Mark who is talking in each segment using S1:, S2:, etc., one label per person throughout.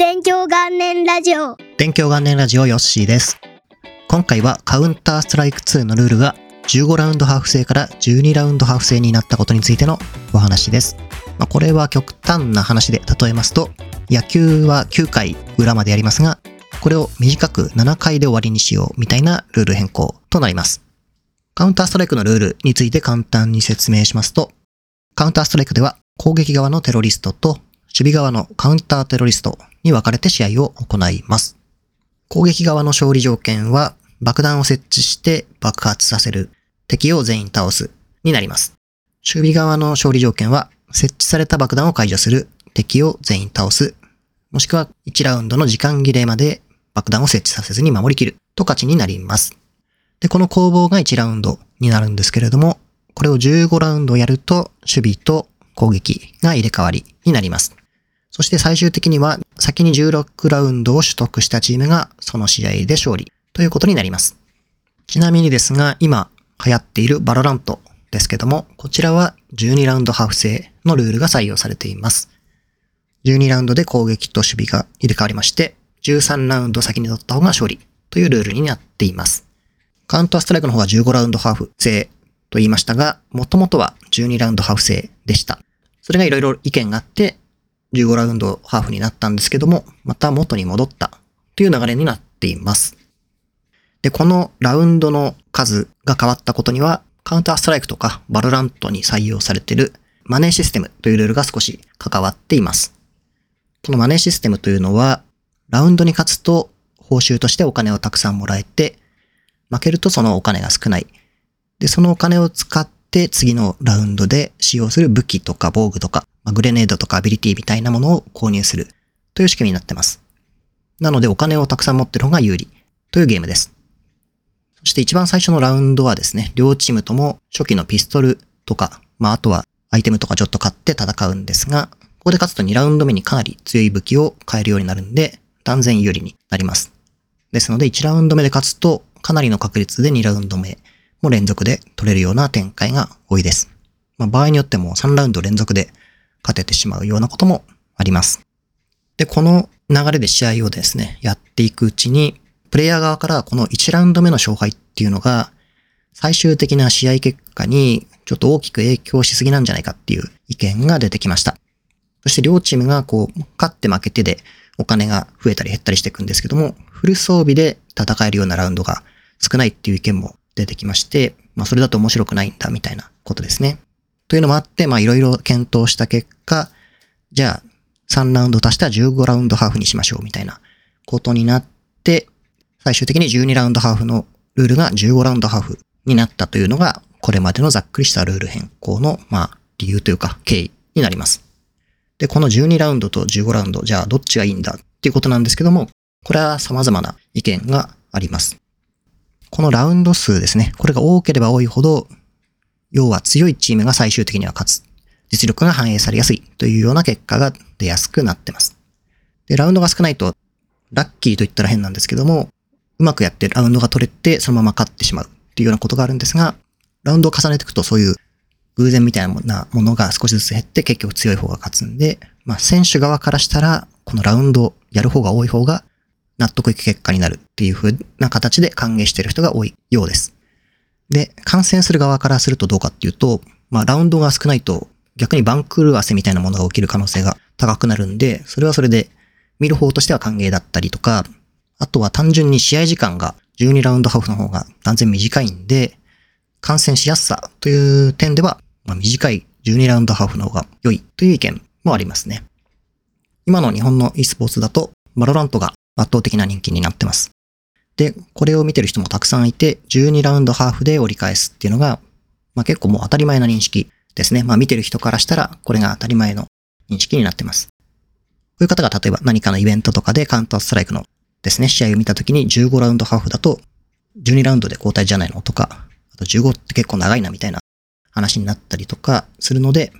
S1: 勉強元年ラジオ
S2: 勉強元年ラジオヨッシーです。今回はカウンターストライク2のルールが15ラウンドハーフ制から12ラウンドハーフ制になったことについてのお話です。まあ、これは極端な話で例えますと、野球は9回裏までやりますが、これを短く7回で終わりにしようみたいなルール変更となります。カウンターストライクのルールについて簡単に説明しますと、カウンターストライクでは攻撃側のテロリストと守備側のカウンターテロリストに分かれて試合を行います。攻撃側の勝利条件は爆弾を設置して爆発させる、敵を全員倒すになります。守備側の勝利条件は設置された爆弾を解除する、敵を全員倒す、もしくは1ラウンドの時間切れまで爆弾を設置させずに守りきると勝ちになります。で、この攻防が1ラウンドになるんですけれども、これを15ラウンドやると守備と攻撃が入れ替わりになります。そして最終的には先に16ラウンドを取得したチームがその試合で勝利ということになります。ちなみにですが今流行っているバロラントですけども、こちらは12ラウンドハーフ制のルールが採用されています。12ラウンドで攻撃と守備が入れ替わりまして、13ラウンド先に取った方が勝利というルールになっています。カウンターストライクの方は15ラウンドハーフ制と言いましたが、もともとは12ラウンドハーフ制でした。それがいろいろ意見があって、15ラウンドハーフになったんですけども、また元に戻ったという流れになっています。で、このラウンドの数が変わったことには、カウンターストライクとかバロラントに採用されているマネーシステムというルールが少し関わっています。このマネーシステムというのは、ラウンドに勝つと報酬としてお金をたくさんもらえて、負けるとそのお金が少ない。で、そのお金を使って次のラウンドで使用する武器とか防具とか、まあグレネードとかアビリティみたいなものを購入するという仕組みになってます。なのでお金をたくさん持ってる方が有利というゲームです。そして一番最初のラウンドはですね、両チームとも初期のピストルとか、まああとはアイテムとかちょっと買って戦うんですが、ここで勝つと2ラウンド目にかなり強い武器を買えるようになるんで、断然有利になります。ですので1ラウンド目で勝つと、かなりの確率で2ラウンド目も連続で取れるような展開が多いです。まあ、場合によっても3ラウンド連続で勝ててしまうようなこともあります。で、この流れで試合をですね、やっていくうちに、プレイヤー側からこの1ラウンド目の勝敗っていうのが、最終的な試合結果にちょっと大きく影響しすぎなんじゃないかっていう意見が出てきました。そして両チームがこう、勝って負けてでお金が増えたり減ったりしていくんですけども、フル装備で戦えるようなラウンドが少ないっていう意見も出てきまして、まあそれだと面白くないんだみたいなことですね。というのもあって、まあいろいろ検討した結果、じゃあ3ラウンド足したら15ラウンドハーフにしましょうみたいなことになって、最終的に12ラウンドハーフのルールが15ラウンドハーフになったというのが、これまでのざっくりしたルール変更の、まあ理由というか経緯になります。で、この12ラウンドと15ラウンド、じゃあどっちがいいんだっていうことなんですけども、これは様々な意見があります。このラウンド数ですね。これが多ければ多いほど、要は強いチームが最終的には勝つ。実力が反映されやすいというような結果が出やすくなってます。で、ラウンドが少ないと、ラッキーと言ったら変なんですけども、うまくやってラウンドが取れてそのまま勝ってしまうっていうようなことがあるんですが、ラウンドを重ねていくとそういう偶然みたいなものが少しずつ減って結局強い方が勝つんで、まあ選手側からしたら、このラウンドやる方が多い方が納得いく結果になるっていう風な形で歓迎している人が多いようです。で、観戦する側からするとどうかっていうと、まあラウンドが少ないと逆に番狂わせみたいなものが起きる可能性が高くなるんで、それはそれで見る方としては歓迎だったりとか、あとは単純に試合時間が12ラウンドハーフの方が断然短いんで、観戦しやすさという点では、まあ、短い12ラウンドハーフの方が良いという意見もありますね。今の日本の e スポーツだと、バロラントが圧倒的な人気になってます。で、これを見てる人もたくさんいて、12ラウンドハーフで折り返すっていうのが、まあ結構もう当たり前な認識ですね。まあ見てる人からしたら、これが当たり前の認識になってます。こういう方が例えば何かのイベントとかでカウンターストライクのですね、試合を見たときに15ラウンドハーフだと、12ラウンドで交代じゃないのとか、あと15って結構長いなみたいな話になったりとかするので、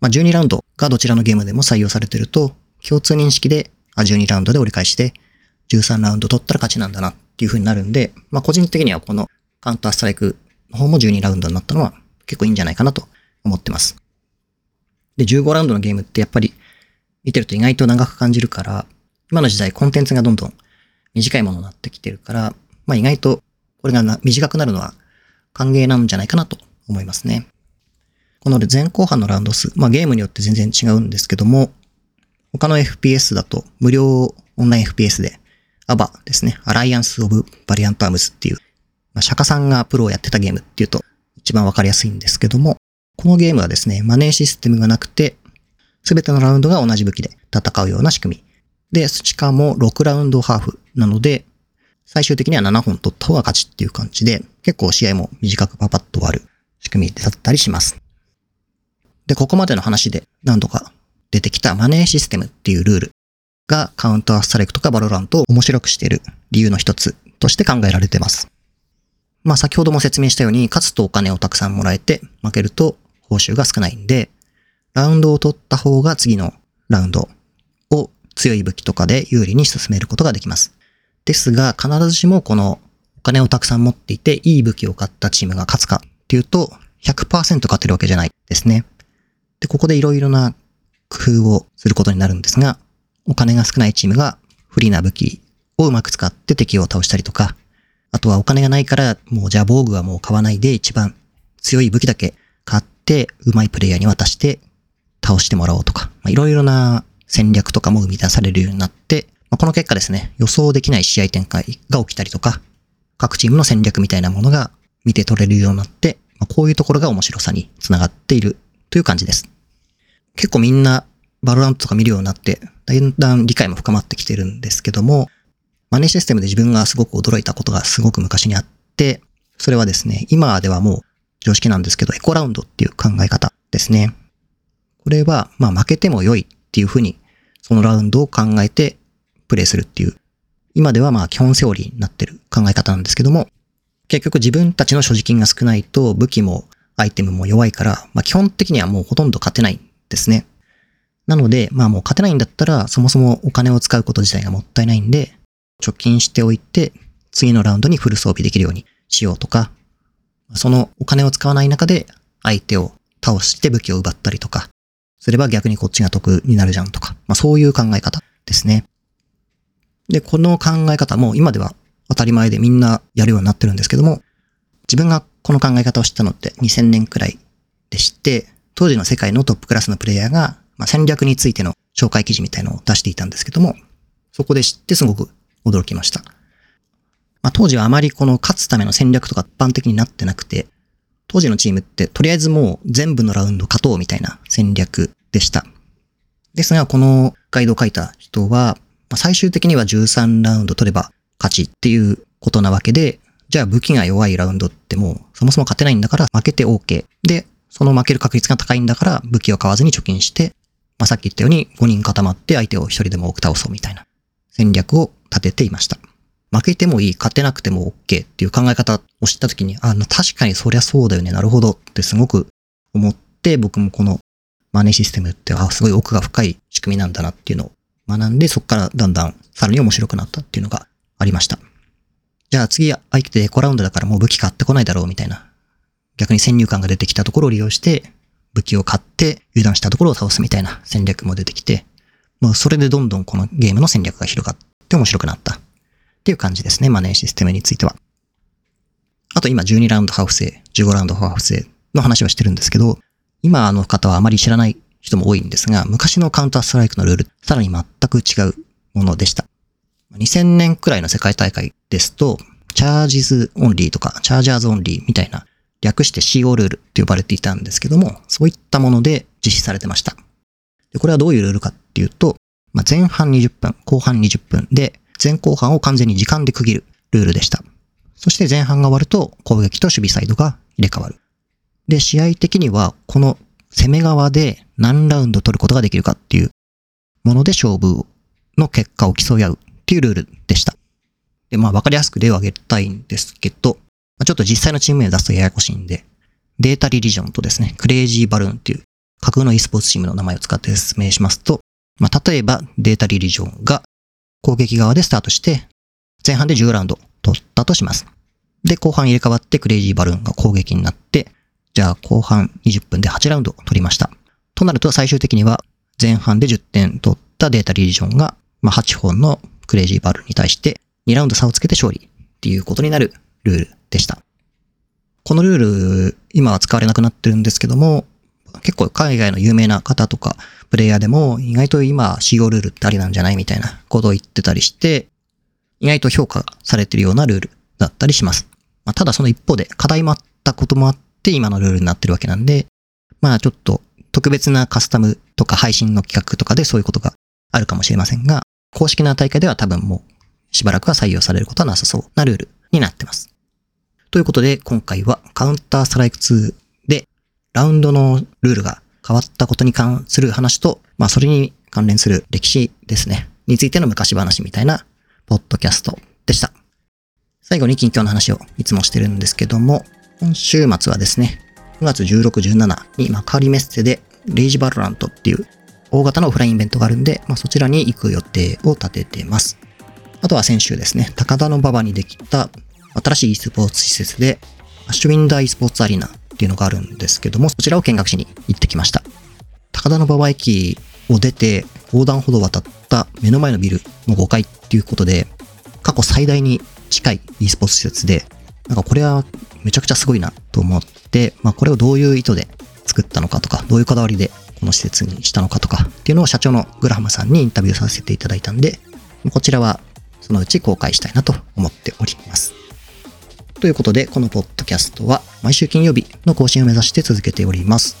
S2: まあ、12ラウンドがどちらのゲームでも採用されてると、共通認識で、あ、12ラウンドで折り返して、13ラウンド取ったら勝ちなんだなっていう風になるんで、まあ、個人的にはこのカウンターストライクの方も12ラウンドになったのは結構いいんじゃないかなと思ってます。で、15ラウンドのゲームってやっぱり見てると意外と長く感じるから、今の時代コンテンツがどんどん短いものになってきてるから、まあ意外とこれが短くなるのは歓迎なんじゃないかなと思いますね。この前後半のラウンド数、まあゲームによって全然違うんですけども、他の FPS だと無料オンライン FPS で AVA ですね、アライアンス・オブ・バリアント・アームズっていう、まあ、釈迦さんがプロをやってたゲームっていうと一番わかりやすいんですけども、このゲームはですね、マネーシステムがなくて、すべてのラウンドが同じ武器で戦うような仕組み。で、しかも6ラウンドハーフなので、最終的には7本取った方が勝ちっていう感じで、結構試合も短くパパッと終わる仕組みだったりします。で、ここまでの話で何度か出てきたマネーシステムっていうルールがカウンターストライクとかバロラントを面白くしている理由の一つとして考えられています。まあ先ほども説明したように、勝つとお金をたくさんもらえて、負けると報酬が少ないんで、ラウンドを取った方が次のラウンドを強い武器とかで有利に進めることができます。ですが、必ずしもこのお金をたくさん持っていて、いい武器を買ったチームが勝つかっていうと、100%勝てるわけじゃないですね。で、ここでいろいろな工夫をすることになるんですが、お金が少ないチームが不利な武器をうまく使って敵を倒したりとか、あとはお金がないから、もうじゃあ防具はもう買わないで一番強い武器だけ買って、うまいプレイヤーに渡して倒してもらおうとか、いろいろな戦略とかも生み出されるようになって、まあ、この結果ですね、予想できない試合展開が起きたりとか、各チームの戦略みたいなものが見て取れるようになって、まあ、こういうところが面白さにつながっているという感じです。結構みんなバロラントとか見るようになって、だんだん理解も深まってきてるんですけども、マネーシステムで自分がすごく驚いたことがすごく昔にあって、それはですね、今ではもう常識なんですけど、エコラウンドっていう考え方ですね。これは、まあ負けても良いっていうふうに、そのラウンドを考えてプレイするっていう、今ではまあ基本セオリーになってる考え方なんですけども、結局自分たちの所持金が少ないと武器もアイテムも弱いから、まあ基本的にはもうほとんど勝てないですね。なので、まあもう勝てないんだったら、そもそもお金を使うこと自体がもったいないんで、貯金しておいて、次のラウンドにフル装備できるようにしようとか、そのお金を使わない中で相手を倒して武器を奪ったりとか、すれば逆にこっちが得になるじゃんとか、まあそういう考え方ですね。で、この考え方も今では当たり前でみんなやるようになってるんですけども、自分がこの考え方を知ったのって2000年くらいでして、当時の世界のトップクラスのプレイヤーが、まあ、戦略についての紹介記事みたいのを出していたんですけども、そこで知ってすごく驚きました。まあ、当時はあまりこの勝つための戦略とか一般的になってなくて、当時のチームってとりあえずもう全部のラウンド勝とうみたいな戦略でした。ですが、このガイドを書いた人は、まあ、最終的には13ラウンド取れば勝ちっていうことなわけで、じゃあ武器が弱いラウンドってもうそもそも勝てないんだから負けて OK。で、その負ける確率が高いんだから武器を買わずに貯金して、まあ、さっき言ったように5人固まって相手を1人でも多く倒そうみたいな戦略を立てていました。負けてもいい、勝てなくても OK っていう考え方を知った時に、あ、確かにそりゃそうだよね、なるほどってすごく思って、僕もこのマネーシステムって、あ、すごい奥が深い仕組みなんだなっていうのを学んで、そこからだんだんさらに面白くなったっていうのがありました。じゃあ次相手でエコラウンドだからもう武器買ってこないだろうみたいな。逆に先入観が出てきたところを利用して、武器を買って油断したところを倒すみたいな戦略も出てきて、まあそれでどんどんこのゲームの戦略が広がって面白くなった。っていう感じですね、マネーシステムについては。あと今12ラウンドハーフ制、15ラウンドハーフ制の話をしてるんですけど、今の方はあまり知らない人も多いんですが、昔のカウンターストライクのルール、さらに全く違うものでした。2000年くらいの世界大会ですと、チャージズオンリーとか、チャージャーズオンリーみたいな、略して CO ルールって呼ばれていたんですけども、そういったもので実施されてました。でこれはどういうルールかっていうと、まあ、前半20分、後半20分で、前後半を完全に時間で区切るルールでした。そして前半が終わると攻撃と守備サイドが入れ替わる。で、試合的にはこの攻め側で何ラウンド取ることができるかっていうもので勝負の結果を競い合うっていうルールでした。で、まあわかりやすく例を挙げたいんですけど、ちょっと実際のチーム名を出すとややこしいんで、データリリジョンとですね、クレイジーバルーンっていう架空の e スポーツチームの名前を使って説明しますと、まあ例えばデータリリジョンが攻撃側でスタートして、前半で10ラウンド取ったとします。で、後半入れ替わってクレイジーバルーンが攻撃になって、じゃあ後半20分で8ラウンド取りました。となると最終的には前半で10点取ったデータリリジョンがまあ、8本のクレイジーバルーンに対して2ラウンド差をつけて勝利っていうことになるルールでした。このルール、今は使われなくなってるんですけども、結構海外の有名な方とか、プレイヤーでも意外と今使用ルールってありなんじゃないみたいなことを言ってたりして、意外と評価されてるようなルールだったりします。まあ、ただその一方で課題もあったこともあって今のルールになってるわけなんで、まあちょっと特別なカスタムとか配信の企画とかでそういうことがあるかもしれませんが、公式な大会では多分もうしばらくは採用されることはなさそうなルールになってます。ということで今回はカウンターストライク2でラウンドのルールが変わったことに関する話と、まあそれに関連する歴史ですね、についての昔話みたいなポッドキャストでした。最後に近況の話をいつもしてるんですけども、今週末はですね、9月16、17に幕張メッセでレイジバルラントっていう大型のオフラインイベントがあるんで、まあ、そちらに行く予定を立ててます。あとは先週ですね、高田の馬場にできた新しい e スポーツ施設で、アッシュウィンダー e スポーツアリーナっていうのがあるんですけども、そちらを見学しに行ってきました。高田馬場駅を出て横断歩道を渡った目の前のビルの5階っていうことで、過去最大に近い e スポーツ施設で、なんかこれはめちゃくちゃすごいなと思って、まあこれをどういう意図で作ったのかとか、どういうこだわりでこの施設にしたのかとかっていうのを社長のグラハムさんにインタビューさせていただいたんで、こちらはそのうち公開したいなと思っております。ということで、このポッドキャストは毎週金曜日の更新を目指して続けております。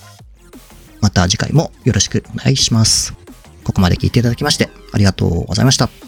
S2: また次回もよろしくお願いします。ここまで聞いていただきましてありがとうございました。